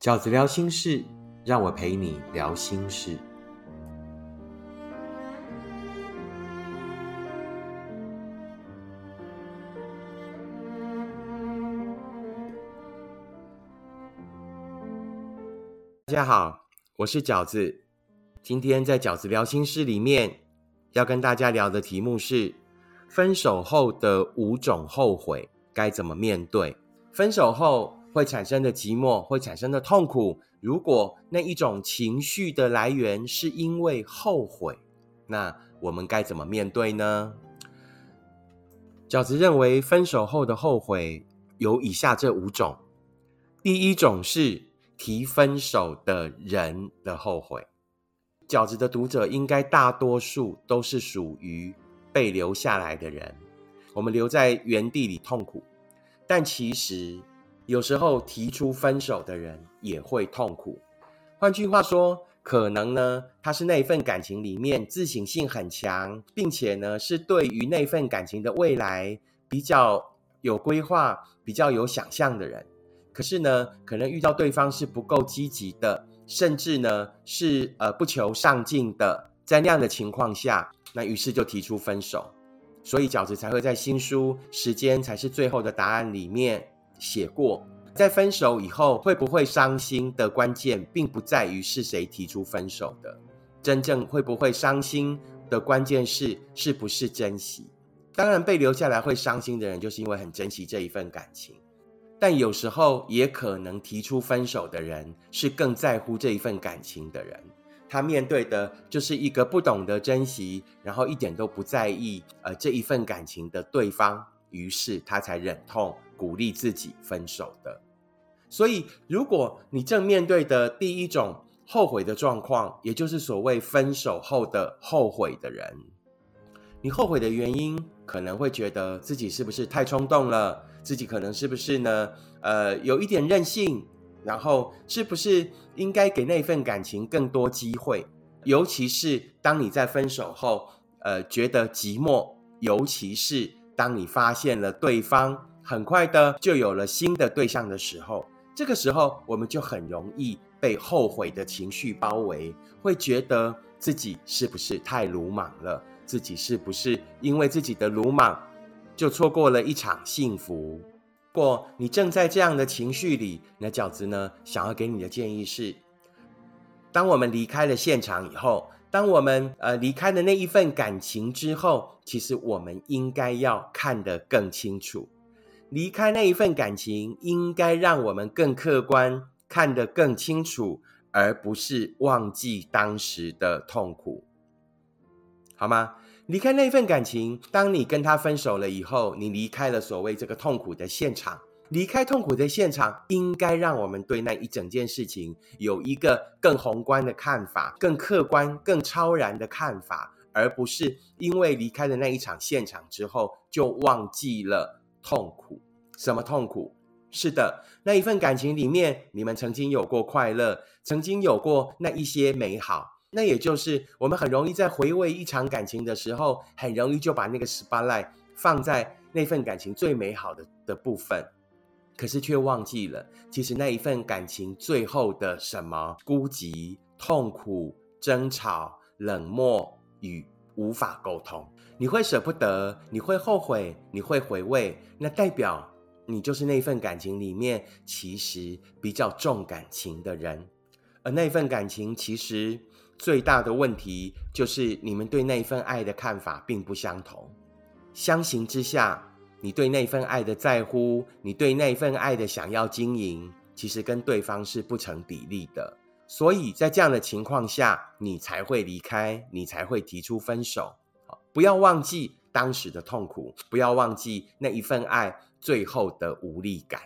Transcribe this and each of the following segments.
饺子聊心事，让我陪你聊心事。大家好，我是饺子。今天在饺子聊心事里面，要跟大家聊的题目是：分手后的五种后悔该怎么面对？分手后会产生的寂寞，会产生的痛苦。如果那一种情绪的来源是因为后悔，那我们该怎么面对呢？饺子认为，分手后的后悔有以下这五种。第一种是。提分手的人的后悔，饺子的读者应该大多数都是属于被留下来的人。我们留在原地里痛苦，但其实有时候提出分手的人也会痛苦。换句话说，可能呢，他是那份感情里面自省性很强，并且呢，是对于那份感情的未来比较有规划、比较有想象的人。可是呢，可能遇到对方是不够积极的，甚至呢是呃不求上进的，在那样的情况下，那于是就提出分手。所以饺子才会在新书《时间才是最后的答案》里面写过，在分手以后会不会伤心的关键，并不在于是谁提出分手的，真正会不会伤心的关键是是不是珍惜。当然，被留下来会伤心的人，就是因为很珍惜这一份感情。但有时候也可能提出分手的人是更在乎这一份感情的人，他面对的就是一个不懂得珍惜，然后一点都不在意呃这一份感情的对方，于是他才忍痛鼓励自己分手的。所以，如果你正面对的第一种后悔的状况，也就是所谓分手后的后悔的人，你后悔的原因可能会觉得自己是不是太冲动了。自己可能是不是呢？呃，有一点任性，然后是不是应该给那份感情更多机会？尤其是当你在分手后，呃，觉得寂寞，尤其是当你发现了对方很快的就有了新的对象的时候，这个时候我们就很容易被后悔的情绪包围，会觉得自己是不是太鲁莽了？自己是不是因为自己的鲁莽？就错过了一场幸福。过你正在这样的情绪里，那饺子呢？想要给你的建议是：当我们离开了现场以后，当我们呃离开了那一份感情之后，其实我们应该要看得更清楚。离开那一份感情，应该让我们更客观，看得更清楚，而不是忘记当时的痛苦，好吗？离开那份感情，当你跟他分手了以后，你离开了所谓这个痛苦的现场。离开痛苦的现场，应该让我们对那一整件事情有一个更宏观的看法、更客观、更超然的看法，而不是因为离开了那一场现场之后就忘记了痛苦。什么痛苦？是的，那一份感情里面，你们曾经有过快乐，曾经有过那一些美好。那也就是我们很容易在回味一场感情的时候，很容易就把那个 spotlight 放在那份感情最美好的的部分，可是却忘记了，其实那一份感情最后的什么孤寂、痛苦、争吵、冷漠与无法沟通，你会舍不得，你会后悔，你会回味，那代表你就是那份感情里面其实比较重感情的人，而那份感情其实。最大的问题就是你们对那份爱的看法并不相同。相形之下，你对那份爱的在乎，你对那份爱的想要经营，其实跟对方是不成比例的。所以在这样的情况下，你才会离开，你才会提出分手。不要忘记当时的痛苦，不要忘记那一份爱最后的无力感。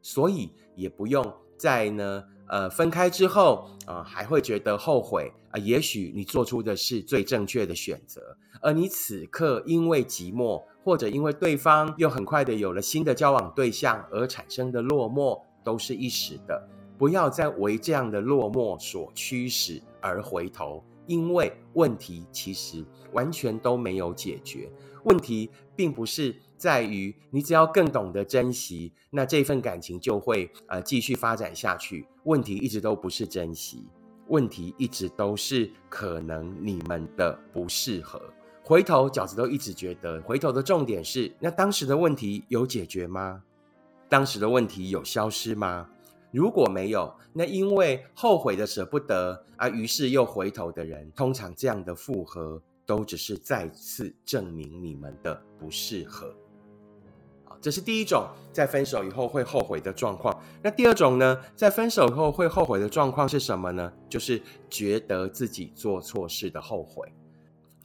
所以也不用在呢。呃，分开之后啊，还会觉得后悔啊？也许你做出的是最正确的选择，而你此刻因为寂寞，或者因为对方又很快的有了新的交往对象而产生的落寞，都是一时的。不要再为这样的落寞所驱使而回头，因为问题其实完全都没有解决。问题并不是在于你只要更懂得珍惜，那这份感情就会呃继续发展下去。问题一直都不是珍惜，问题一直都是可能你们的不适合。回头饺子都一直觉得，回头的重点是，那当时的问题有解决吗？当时的问题有消失吗？如果没有，那因为后悔的舍不得啊，于是又回头的人，通常这样的复合都只是再次证明你们的不适合。好，这是第一种在分手以后会后悔的状况。那第二种呢，在分手后会后悔的状况是什么呢？就是觉得自己做错事的后悔。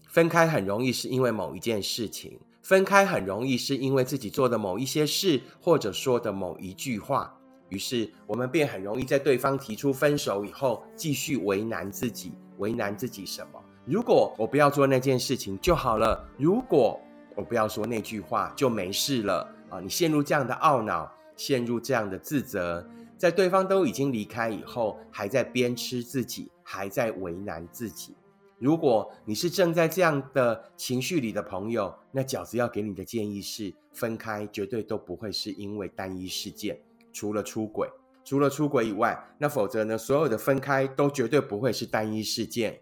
分开很容易是因为某一件事情，分开很容易是因为自己做的某一些事，或者说的某一句话。于是，我们便很容易在对方提出分手以后，继续为难自己。为难自己什么？如果我不要做那件事情就好了，如果我不要说那句话就没事了啊！你陷入这样的懊恼，陷入这样的自责，在对方都已经离开以后，还在鞭笞自己，还在为难自己。如果你是正在这样的情绪里的朋友，那饺子要给你的建议是：分开绝对都不会是因为单一事件。除了出轨，除了出轨以外，那否则呢？所有的分开都绝对不会是单一事件，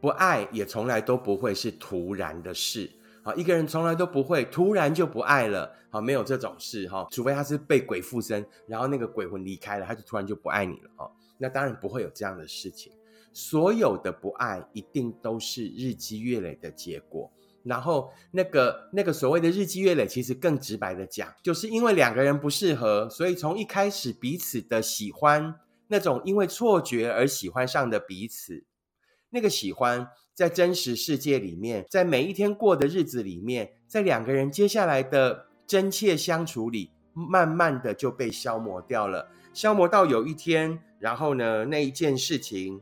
不爱也从来都不会是突然的事。好，一个人从来都不会突然就不爱了。好，没有这种事哈，除非他是被鬼附身，然后那个鬼魂离开了，他就突然就不爱你了。哈，那当然不会有这样的事情。所有的不爱一定都是日积月累的结果。然后那个那个所谓的日积月累，其实更直白的讲，就是因为两个人不适合，所以从一开始彼此的喜欢，那种因为错觉而喜欢上的彼此，那个喜欢在真实世界里面，在每一天过的日子里面，在两个人接下来的真切相处里，慢慢的就被消磨掉了，消磨到有一天，然后呢，那一件事情，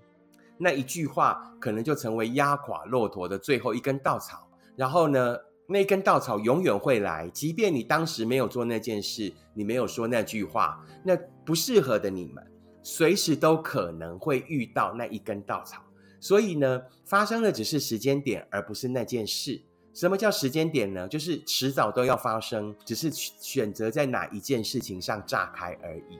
那一句话，可能就成为压垮骆驼的最后一根稻草。然后呢，那根稻草永远会来，即便你当时没有做那件事，你没有说那句话，那不适合的你们，随时都可能会遇到那一根稻草。所以呢，发生的只是时间点，而不是那件事。什么叫时间点呢？就是迟早都要发生，只是选择在哪一件事情上炸开而已，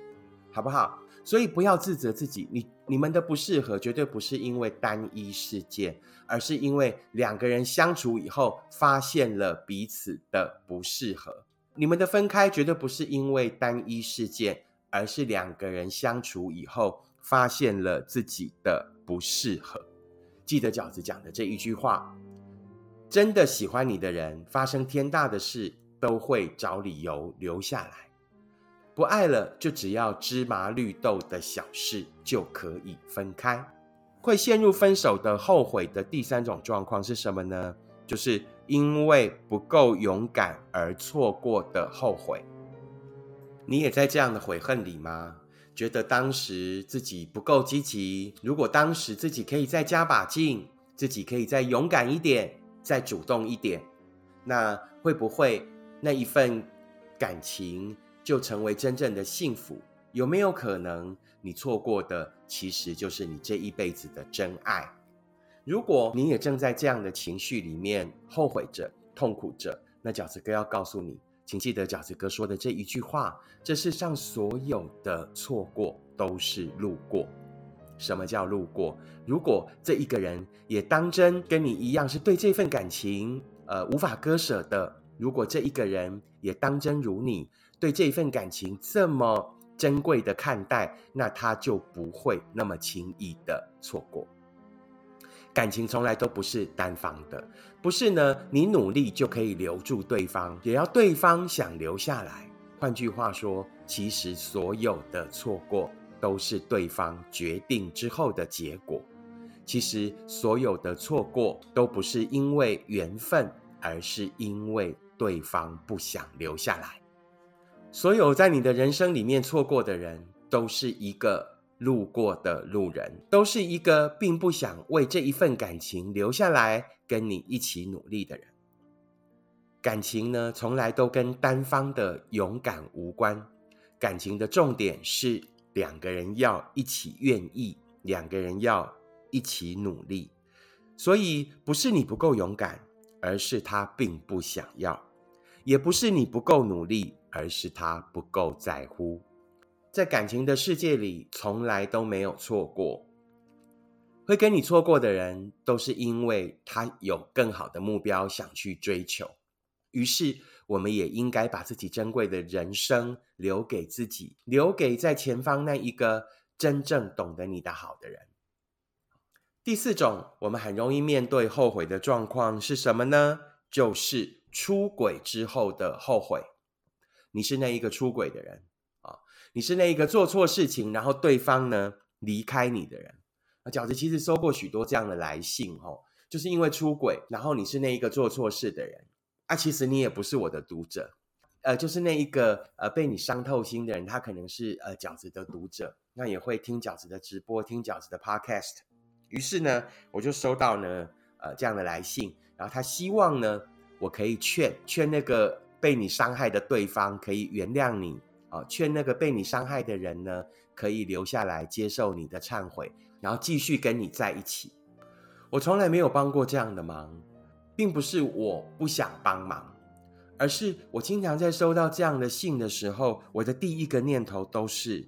好不好？所以不要自责自己，你你们的不适合绝对不是因为单一事件，而是因为两个人相处以后发现了彼此的不适合。你们的分开绝对不是因为单一事件，而是两个人相处以后发现了自己的不适合。记得饺子讲的这一句话：真的喜欢你的人，发生天大的事都会找理由留下来。不爱了，就只要芝麻绿豆的小事就可以分开。会陷入分手的后悔的第三种状况是什么呢？就是因为不够勇敢而错过的后悔。你也在这样的悔恨里吗？觉得当时自己不够积极，如果当时自己可以再加把劲，自己可以再勇敢一点，再主动一点，那会不会那一份感情？就成为真正的幸福，有没有可能你错过的其实就是你这一辈子的真爱？如果你也正在这样的情绪里面后悔着、痛苦着，那饺子哥要告诉你，请记得饺子哥说的这一句话：这世上所有的错过都是路过。什么叫路过？如果这一个人也当真跟你一样是对这份感情呃无法割舍的，如果这一个人也当真如你。对这一份感情这么珍贵的看待，那他就不会那么轻易的错过。感情从来都不是单方的，不是呢，你努力就可以留住对方，也要对方想留下来。换句话说，其实所有的错过都是对方决定之后的结果。其实所有的错过都不是因为缘分，而是因为对方不想留下来。所有在你的人生里面错过的人，都是一个路过的路人，都是一个并不想为这一份感情留下来跟你一起努力的人。感情呢，从来都跟单方的勇敢无关，感情的重点是两个人要一起愿意，两个人要一起努力。所以不是你不够勇敢，而是他并不想要。也不是你不够努力，而是他不够在乎。在感情的世界里，从来都没有错过。会跟你错过的人，都是因为他有更好的目标想去追求。于是，我们也应该把自己珍贵的人生留给自己，留给在前方那一个真正懂得你的好的人。第四种，我们很容易面对后悔的状况是什么呢？就是出轨之后的后悔。你是那一个出轨的人啊，你是那一个做错事情，然后对方呢离开你的人。那饺子其实收过许多这样的来信，哦，就是因为出轨，然后你是那一个做错事的人，啊，其实你也不是我的读者，呃，就是那一个呃被你伤透心的人，他可能是呃饺子的读者，那也会听饺子的直播，听饺子的 podcast，于是呢，我就收到呢呃这样的来信，然后他希望呢我可以劝劝那个被你伤害的对方可以原谅你，啊，劝那个被你伤害的人呢可以留下来接受你的忏悔。然后继续跟你在一起，我从来没有帮过这样的忙，并不是我不想帮忙，而是我经常在收到这样的信的时候，我的第一个念头都是：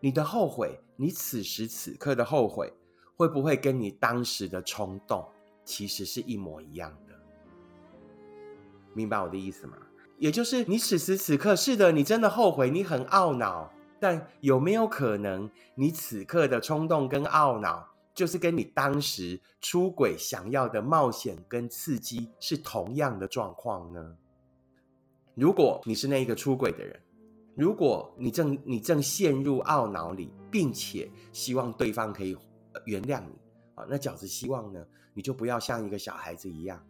你的后悔，你此时此刻的后悔，会不会跟你当时的冲动其实是一模一样的？明白我的意思吗？也就是你此时此刻是的，你真的后悔，你很懊恼。但有没有可能，你此刻的冲动跟懊恼，就是跟你当时出轨想要的冒险跟刺激是同样的状况呢？如果你是那一个出轨的人，如果你正你正陷入懊恼里，并且希望对方可以原谅你啊，那饺子希望呢，你就不要像一个小孩子一样，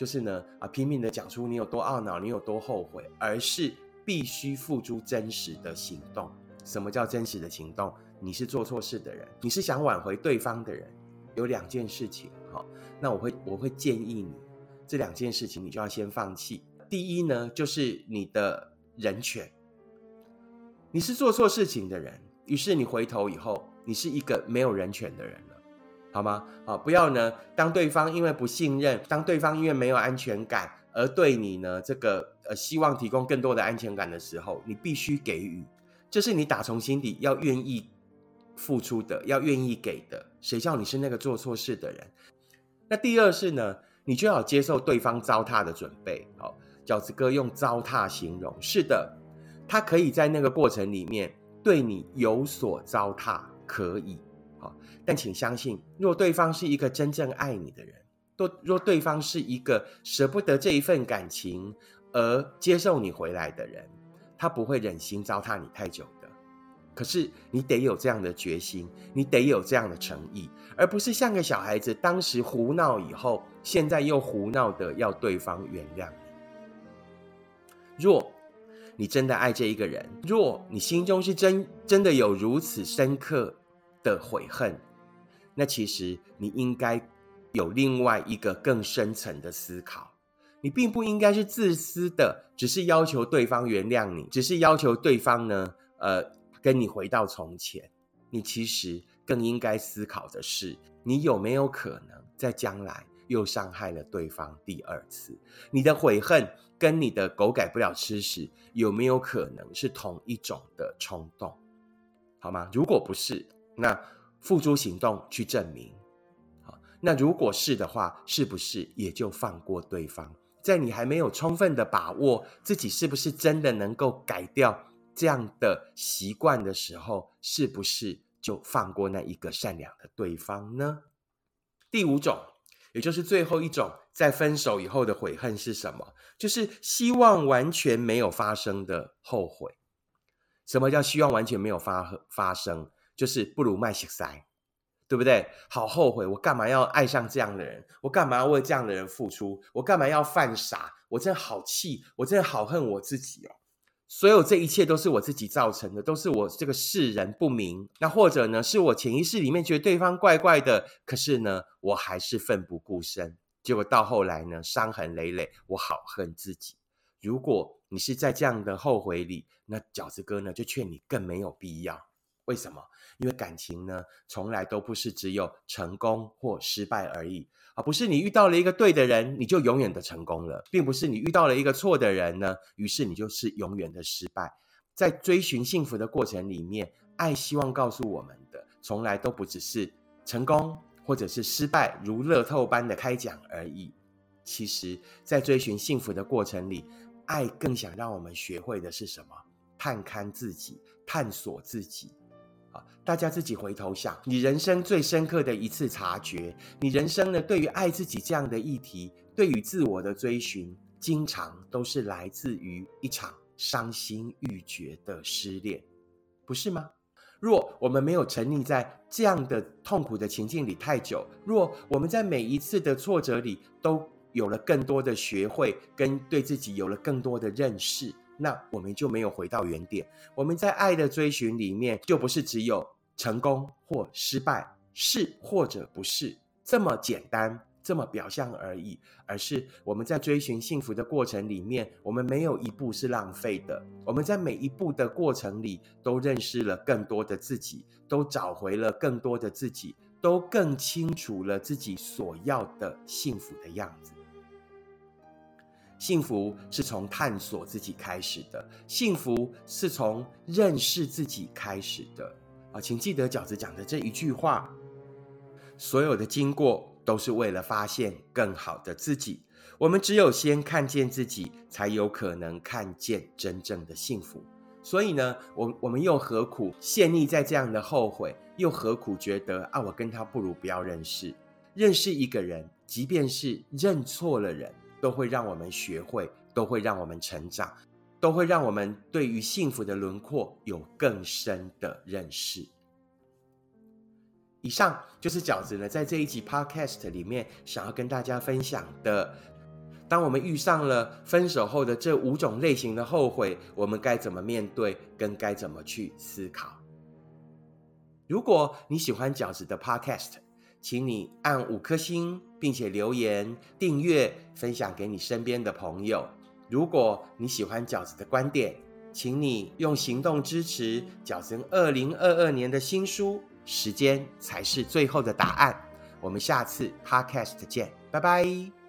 就是呢啊拼命的讲出你有多懊恼，你有多后悔，而是。必须付出真实的行动。什么叫真实的行动？你是做错事的人，你是想挽回对方的人。有两件事情，哈，那我会我会建议你，这两件事情你就要先放弃。第一呢，就是你的人权。你是做错事情的人，于是你回头以后，你是一个没有人权的人，好吗？好，不要呢，当对方因为不信任，当对方因为没有安全感。而对你呢，这个呃，希望提供更多的安全感的时候，你必须给予，这是你打从心底要愿意付出的，要愿意给的。谁叫你是那个做错事的人？那第二是呢，你就要接受对方糟蹋的准备。好，饺子哥用糟蹋形容，是的，他可以在那个过程里面对你有所糟蹋，可以。好，但请相信，若对方是一个真正爱你的人。若若对方是一个舍不得这一份感情而接受你回来的人，他不会忍心糟蹋你太久的。可是你得有这样的决心，你得有这样的诚意，而不是像个小孩子，当时胡闹以后，现在又胡闹的要对方原谅你。若你真的爱这一个人，若你心中是真真的有如此深刻的悔恨，那其实你应该。有另外一个更深层的思考，你并不应该是自私的，只是要求对方原谅你，只是要求对方呢，呃，跟你回到从前。你其实更应该思考的是，你有没有可能在将来又伤害了对方第二次？你的悔恨跟你的狗改不了吃屎，有没有可能是同一种的冲动？好吗？如果不是，那付诸行动去证明。好那如果是的话，是不是也就放过对方？在你还没有充分的把握自己是不是真的能够改掉这样的习惯的时候，是不是就放过那一个善良的对方呢？第五种，也就是最后一种，在分手以后的悔恨是什么？就是希望完全没有发生的后悔。什么叫希望完全没有发发生？就是不如卖血塞。对不对？好后悔，我干嘛要爱上这样的人？我干嘛要为这样的人付出？我干嘛要犯傻？我真的好气，我真的好恨我自己哦！所有这一切都是我自己造成的，都是我这个世人不明。那或者呢，是我潜意识里面觉得对方怪怪的，可是呢，我还是奋不顾身。结果到后来呢，伤痕累累，我好恨自己。如果你是在这样的后悔里，那饺子哥呢，就劝你更没有必要。为什么？因为感情呢，从来都不是只有成功或失败而已啊！不是你遇到了一个对的人，你就永远的成功了，并不是你遇到了一个错的人呢，于是你就是永远的失败。在追寻幸福的过程里面，爱希望告诉我们的，从来都不只是成功或者是失败如乐透般的开奖而已。其实，在追寻幸福的过程里，爱更想让我们学会的是什么？探勘自己，探索自己。啊，大家自己回头想，你人生最深刻的一次察觉，你人生呢，对于爱自己这样的议题，对于自我的追寻，经常都是来自于一场伤心欲绝的失恋，不是吗？若我们没有沉溺在这样的痛苦的情境里太久，若我们在每一次的挫折里都有了更多的学会，跟对自己有了更多的认识。那我们就没有回到原点。我们在爱的追寻里面，就不是只有成功或失败，是或者不是这么简单、这么表象而已，而是我们在追寻幸福的过程里面，我们没有一步是浪费的。我们在每一步的过程里，都认识了更多的自己，都找回了更多的自己，都更清楚了自己所要的幸福的样子。幸福是从探索自己开始的，幸福是从认识自己开始的啊！请记得饺子讲的这一句话：所有的经过都是为了发现更好的自己。我们只有先看见自己，才有可能看见真正的幸福。所以呢，我我们又何苦陷溺在这样的后悔？又何苦觉得啊，我跟他不如不要认识？认识一个人，即便是认错了人。都会让我们学会，都会让我们成长，都会让我们对于幸福的轮廓有更深的认识。以上就是饺子呢，在这一集 Podcast 里面想要跟大家分享的。当我们遇上了分手后的这五种类型的后悔，我们该怎么面对，跟该怎么去思考？如果你喜欢饺子的 Podcast，请你按五颗星，并且留言、订阅、分享给你身边的朋友。如果你喜欢饺子的观点，请你用行动支持饺子二零二二年的新书《时间才是最后的答案》。我们下次 Podcast 见，拜拜。